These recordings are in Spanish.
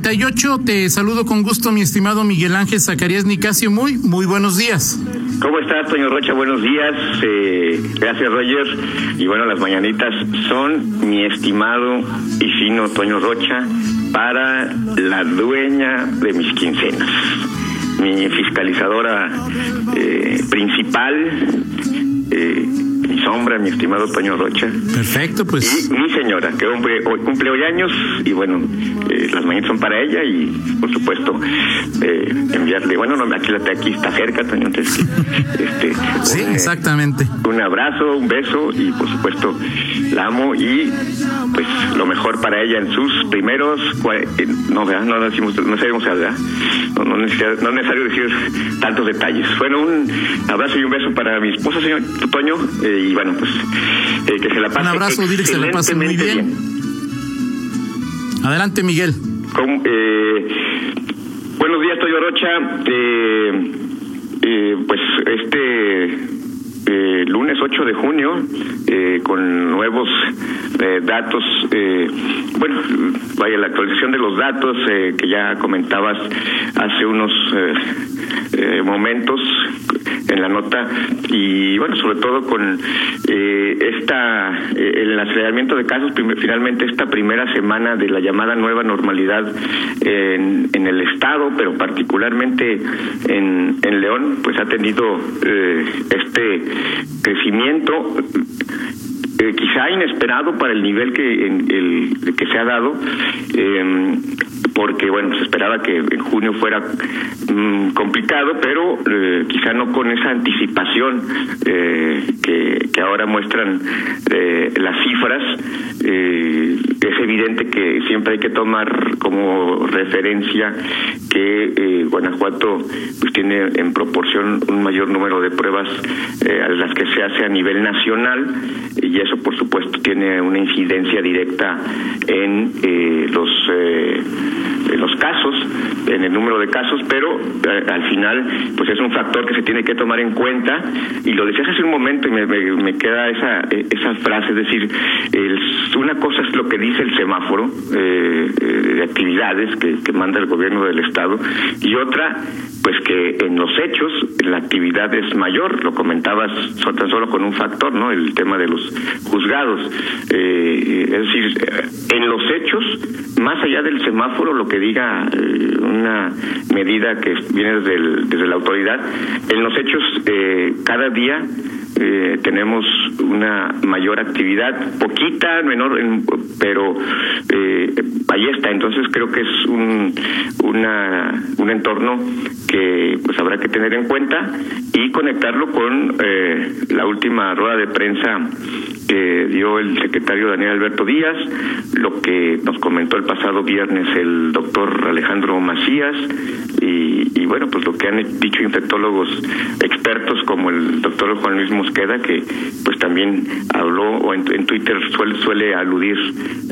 38. Te saludo con gusto, mi estimado Miguel Ángel Zacarías Nicasio. Muy, muy buenos días. ¿Cómo estás Toño Rocha? Buenos días. Eh, gracias, Roger. Y bueno, las mañanitas son mi estimado y fino Toño Rocha para la dueña de mis quincenas. Mi fiscalizadora eh, principal. Eh, sombra, mi estimado Toño Rocha. Perfecto, pues. Y mi señora, que cumple, hoy cumple hoy años, y bueno, eh, las mañanas son para ella, y por supuesto, eh, enviarle, bueno, no, aquí, la, aquí está cerca, Toño, entonces, este, sí, un, exactamente. Un abrazo, un beso, y por supuesto, la amo, y pues lo mejor para ella en sus primeros, eh, no, ¿verdad? no decimos, no sabemos, ¿verdad? No, no, necesario, no es necesario decir tantos detalles. Bueno, un abrazo y un beso para mi esposa, señor Toño, eh, y bueno, pues eh, que se la pase. Un abrazo, dile que se la pase muy bien. bien. Adelante, Miguel. Con, eh, buenos días, Toyo Rocha. Eh, pues este eh, lunes 8 de junio eh, con nuevos eh, datos, bueno, vaya la actualización de los datos que ya comentabas hace unos momentos en la nota y bueno, sobre todo con esta el aceleramiento de casos, finalmente esta primera semana de la llamada nueva normalidad en, en el estado, pero particularmente en, en León, pues ha tenido este crecimiento eh, quizá inesperado para el nivel que el, que se ha dado eh, porque bueno se esperaba que en junio fuera mmm, complicado pero eh, quizá no con esa anticipación eh, que, que, ahora muestran eh, las cifras es evidente que siempre hay que tomar como referencia que Guanajuato pues tiene en proporción un mayor número de pruebas a las que se hace a nivel nacional y eso por supuesto tiene una incidencia directa en los en los casos, en el número de casos, pero eh, al final pues es un factor que se tiene que tomar en cuenta y lo decías hace un momento y me, me, me queda esa esa frase, es decir, el, una cosa es lo que dice el semáforo eh, de actividades que, manda el gobierno del estado y otra pues que en los hechos la actividad es mayor, lo comentabas tan solo con un factor, ¿no? El tema de los juzgados. Eh, es decir, en los hechos, más allá del semáforo, lo que diga eh, una medida que viene desde, desde la autoridad, en los hechos eh, cada día eh, tenemos una mayor actividad, poquita, menor, pero eh, está. Entonces creo que es un, una, un entorno que pues habrá que tener en cuenta y conectarlo con eh, la última rueda de prensa que dio el secretario Daniel Alberto Díaz, lo que nos comentó el pasado viernes el doctor Alejandro Macías y, y bueno, pues lo que han dicho infectólogos expertos como el doctor Juan Luis Mosqueda, que pues también habló o en, en Twitter suele, suele aludir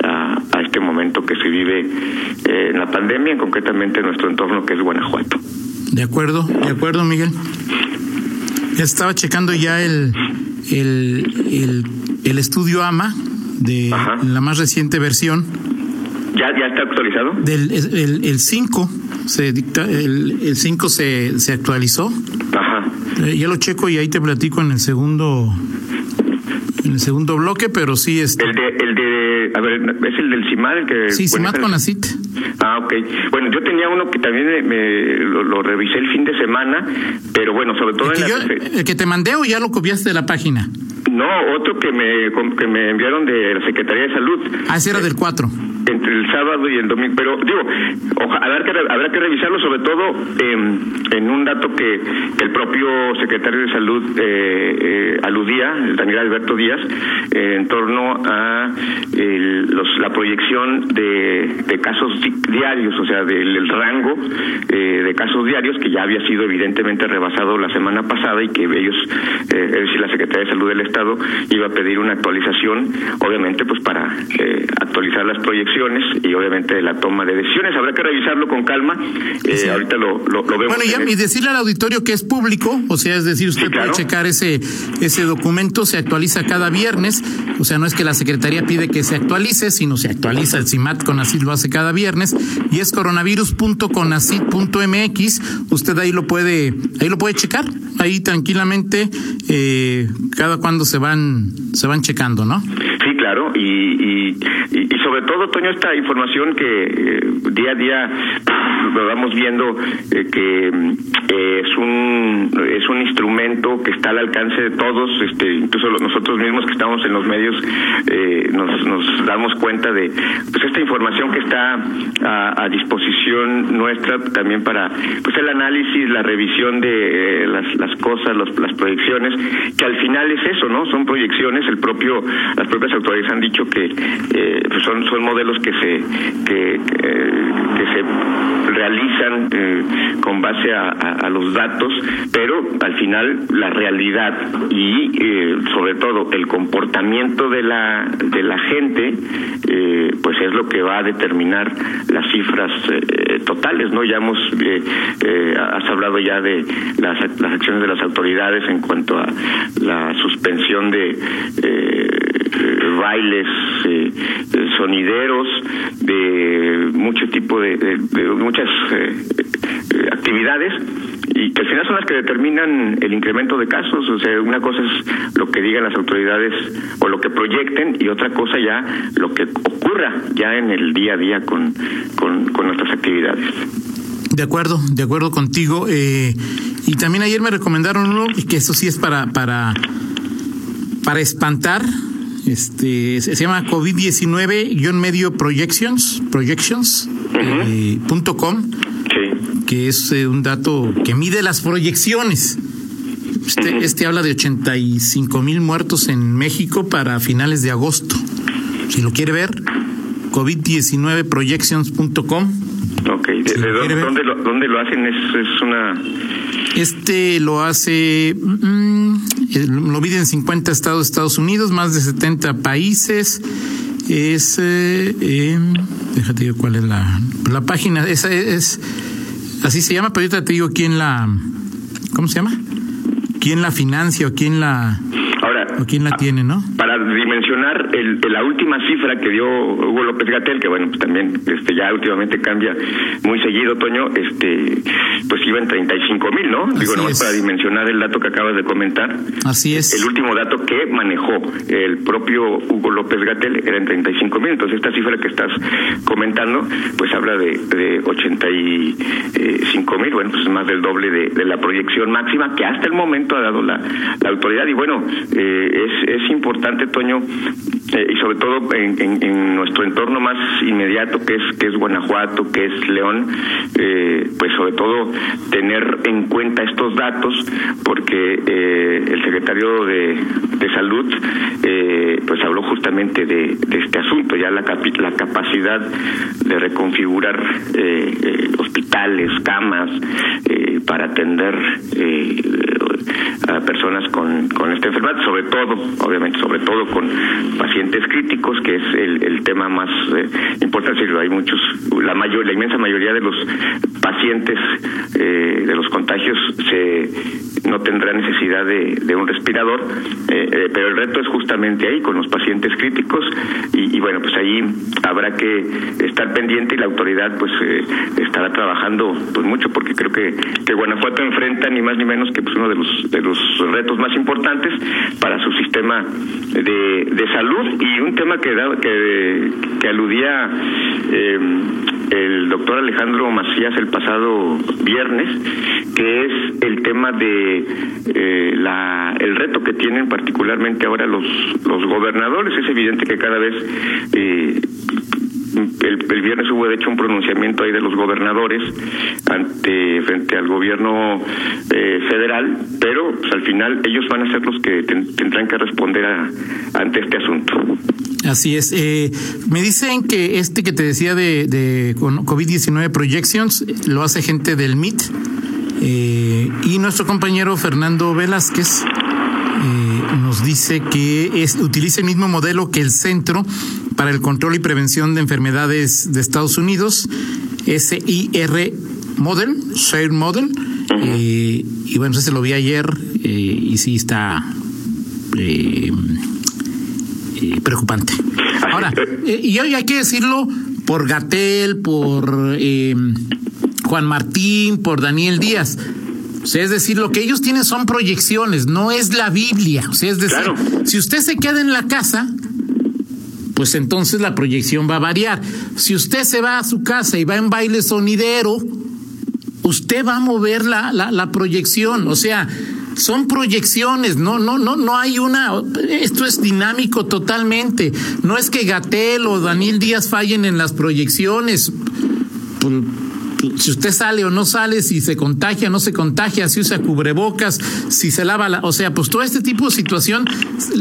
a, a, este momento que se vive eh, en la pandemia, concretamente en nuestro entorno que es Guanajuato. De acuerdo, de acuerdo, Miguel. Ya estaba checando ya el, el, el, el estudio AMA de Ajá. la más reciente versión. ¿Ya, ya está actualizado? Del el, el 5 se dicta, el, el 5 se, se actualizó. Eh, ya lo checo y ahí te platico en el segundo en el segundo bloque, pero sí es. El de, el de, a ver, es el del CIMAD el que. Sí, CIMAD con ACIT. Ah, ok. Bueno, yo tenía uno que también me, lo, lo, revisé el fin de semana, pero bueno, sobre todo el que, en yo, la... el que te mandé o ya lo copiaste de la página. No, otro que me que me enviaron de la Secretaría de Salud. Ah, ese era del 4. Entre el sábado y el domingo, pero digo, habrá que, habrá que revisarlo sobre todo en un dato que, el propio secretario de Salud eh, eh, aludía, Daniel Alberto Díaz, en torno a la proyección de, casos diarios, o sea, del rango eh, de casos diarios que ya había sido evidentemente rebasado la semana pasada y que ellos, es decir, la Secretaría de Salud del Estado iba a pedir una actualización, obviamente, pues para actualizar las proyecciones y obviamente la toma de decisiones. Habrá que revisarlo con calma. Ahorita lo, lo, vemos. Bueno, y, decirle al auditorio que es público, o sea, es decir, usted puede checar ese, ese documento, se actualiza cada viernes, o sea, no es que la Secretaría pide que se actualice, sino se actualiza el CIMAT con lo hace cada viernes, y es coronavirus.conacid.mx, usted ahí lo puede, ahí lo puede checar, ahí tranquilamente, eh, cada cuando se van, se van checando, ¿no? Sí, claro, y, y, sobre todo, Toño, esta información que eh, día a día lo vamos viendo eh, que eh, es un es un instrumento que está al alcance de todos, este, incluso nosotros mismos que estamos en los medios nos, nos damos cuenta de pues esta información que está a, disposición nuestra también para pues el análisis, la revisión de las, las cosas, las proyecciones, que al final es eso, ¿no? Son proyecciones, el propio las propias autoridades han dicho que pues son modelos que se que, se realizan eh, con base a, los datos pero al final la realidad y eh, sobre todo el comportamiento de la de la gente pues es lo que va a determinar las cifras totales no ya hemos has hablado ya de las, las acciones de las autoridades en cuanto a la suspensión de bailes eh, sonideros, de mucho tipo de, muchas eh, eh, actividades y que al final son las que determinan el incremento de casos. O sea, una cosa es lo que digan las autoridades o lo que proyecten y otra cosa ya lo que ocurra ya en el día a día con, con, nuestras actividades. De acuerdo, de acuerdo contigo. y también ayer me recomendaron uno, que eso sí es para, para, para espantar, este, se llama COVID-19-medio projections, projections, eh, que es eh, un dato que mide las proyecciones. Este, este habla de 85 mil muertos en México para finales de agosto. Si lo quiere ver, covid19projections.com. Ok, dónde, lo, dónde, lo, hacen? Es, es una este lo hace, mm, eh, lo mide en 50 estados de Estados Unidos, más de 70 países. Es, eh, eh, déjate ver cuál es la, la página. Esa es, así se llama, pero ahorita te digo quién la, ¿cómo se llama? ¿Quién la financia o quién la, Ahora, o quién la tiene, no? Para dimensionar el, la última cifra que dio Hugo López Gatel, que bueno, pues también este ya últimamente cambia muy seguido, Toño, este pues iba en 35 mil, ¿no? Digo, nomás para dimensionar el dato que acabas de comentar. Así es. El último dato que manejó el propio Hugo López Gatel era en 35 mil. Entonces, esta cifra que estás comentando, pues habla de, de 85 mil, bueno, pues es más del doble de, la proyección máxima que hasta el momento ha dado la, la autoridad. Y bueno, eh, es, es importante, Toño, eh, y sobre todo en, en, nuestro entorno más inmediato, que es, que es Guanajuato, que es León, eh, pues sobre todo tener en cuenta estos datos, porque eh, el secretario de, de Salud pues habló justamente de, este asunto, ya la, la capacidad de reconfigurar hospitales, camas, para atender a personas con, con esta enfermedad, sobre todo, obviamente, sobre todo con pacientes críticos, que es el, el tema más eh, importante. Hay muchos, la mayor, la inmensa mayoría de los pacientes eh, de los contagios se no tendrá necesidad de, un respirador, eh, eh, pero el reto es justamente ahí con los pacientes críticos y, y, bueno, pues ahí habrá que estar pendiente y la autoridad pues estará trabajando pues mucho porque creo que, que Guanajuato enfrenta ni más ni menos que pues uno de los de los retos más importantes para su sistema de, de salud y un tema que, que, que aludía eh, el doctor Alejandro Macías el pasado viernes, que es el tema de eh, la, el reto que tienen particularmente ahora los, los gobernadores. Es evidente que cada vez eh, el, viernes hubo de hecho un pronunciamiento ahí de los gobernadores ante frente al gobierno eh, federal, pero pues, al final ellos van a ser los que tendrán que responder ante este asunto. Así es. Eh, me dicen que este que te decía de, de COVID-19 Projections lo hace gente del MIT eh, y nuestro compañero Fernando Velázquez nos dice que es, utiliza el mismo modelo que el Centro para el Control y Prevención de Enfermedades de Estados Unidos, SIR Model, Share Model. Eh, y bueno, se lo vi ayer eh, y sí está preocupante. Ahora, y hoy hay que decirlo por Gatel, por Juan Martín, por Daniel Díaz o sea, es decir, lo que ellos tienen son proyecciones, no es la Biblia. O sea, es decir, si usted se queda en la casa, pues entonces la proyección va a variar. Si usted se va a su casa y va en baile sonidero, usted va a mover la, la, la proyección. O sea, son proyecciones, no, no, no, no hay una, esto es dinámico totalmente. No es que Gatel o Daniel Díaz fallen en las proyecciones. Pues, si usted sale o no sale, si se contagia o no se contagia, si usa cubrebocas, si se lava la, o sea, pues todo este tipo de situación,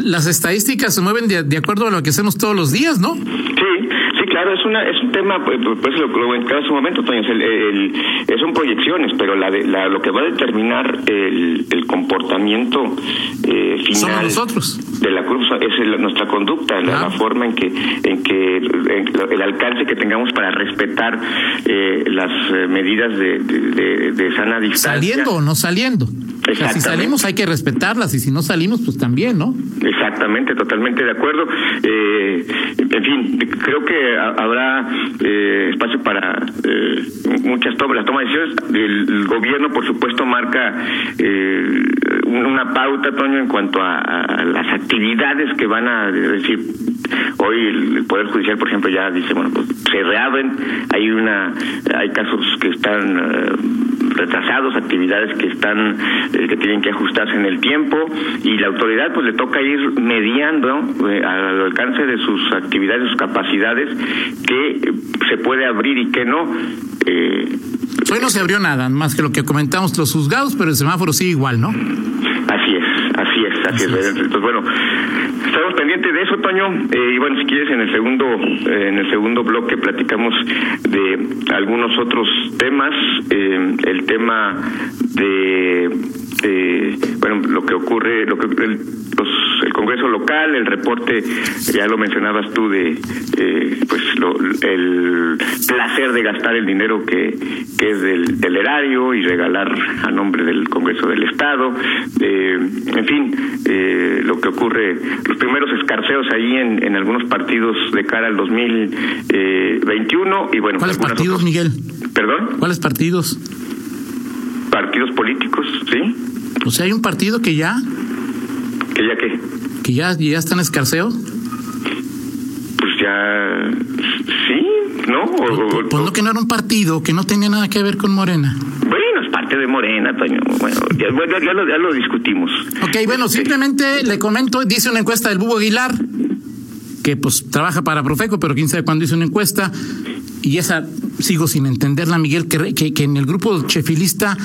las estadísticas se mueven de, acuerdo a lo que hacemos todos los días, ¿no? Sí, sí, claro, es una es un tema, pues, pues lo, lo en su momento, Toño, el, son proyecciones, pero la, la, lo que va a determinar el, el comportamiento eh, final nosotros. De la cruz es nuestra conducta, la, forma en que en que el alcance que tengamos para respetar eh, las eh, medidas de, de, de, sana distancia. Saliendo o no saliendo. si salimos hay que respetarlas y si no salimos, pues también, ¿no? Exactamente, totalmente de acuerdo. Eh, en fin, creo que habrá eh, espacio para eh, muchas tomas, las tomas de decisiones. El, gobierno, por supuesto, marca eh, una pauta, Toño, en cuanto a, las actividades que van a decir. Hoy el Poder Judicial, por ejemplo, ya dice, bueno, pues se reabren, hay una, hay casos que están eh, retrasados, actividades que están, eh, que tienen que ajustarse en el tiempo y la autoridad pues le toca ir mediando eh, al alcance de sus actividades, sus capacidades, que se puede abrir y que no. Hoy no se abrió nada, más que lo que comentamos los juzgados, pero el semáforo sigue igual, ¿no? Así es, así es, así, es. Entonces, bueno, estamos pendientes de eso, Toño. Eh, y bueno, si quieres, en el segundo, eh, en el segundo bloque platicamos de algunos otros temas. Eh, el tema de, bueno, lo que ocurre, lo que el, el Congreso local, el reporte, ya lo mencionabas tú, de pues el placer de gastar el dinero que, que es del, del erario y regalar a nombre del Congreso del Estado. en fin, lo que ocurre, los primeros escarceos ahí en, en algunos partidos de cara al 2021 y bueno. ¿Cuáles partidos, Miguel? ¿Perdón? ¿Cuáles partidos? Partidos políticos, sí. O sea, hay un partido que ya. ¿Que ya qué? ¿Que ya, ya está en escarceo? Pues ya. Sí, ¿no? O, pues, no, que no era un partido, que no tenía nada que ver con Morena. Bueno, es parte de Morena, Toño. Bueno, ya, ya, lo, ya lo discutimos. Ok, bueno, simplemente le comento, dice una encuesta del Bubo Aguilar, que pues trabaja para Profeco, pero quién sabe cuándo hizo una encuesta, y esa sigo sin entenderla, Miguel, que, que, que en el grupo chefilista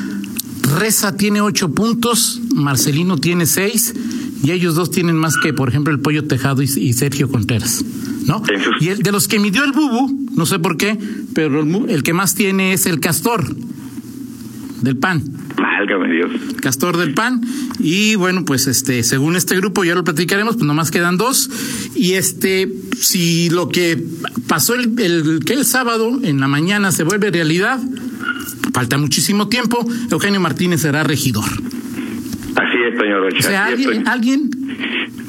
Reza tiene ocho puntos, Marcelino tiene seis, y ellos dos tienen más que, por ejemplo, el Pollo Tejado y, Sergio Contreras, ¿no? Y el, de los que midió el Bubu, no sé por qué, pero el, que más tiene es el Castor del PAN. Válgame Dios. Castor del PAN. Y bueno, pues este, según este grupo, ya lo platicaremos, pues nomás quedan dos. Y este, si lo que pasó el, el, que el sábado en la mañana se vuelve realidad, falta muchísimo tiempo, Eugenio Martínez será regidor. Así es, señor O sea, alguien, alguien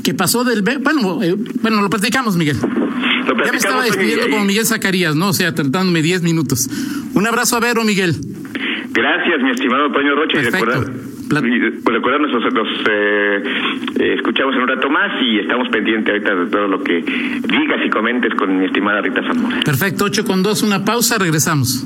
que pasó del... Bueno, eh, bueno, lo platicamos, Miguel. ya me estaba despidiendo como Miguel Zacarías, ¿no? O sea, tratándome 10 minutos. Un abrazo a Vero, Miguel. Gracias, mi estimado Toño Rocha. Perfecto. Y recuerda, nos, eh, escuchamos en un rato más y estamos pendientes ahorita de todo lo que digas y comentes con mi estimada Rita Zamora. Perfecto, 8 con 2, una pausa, regresamos.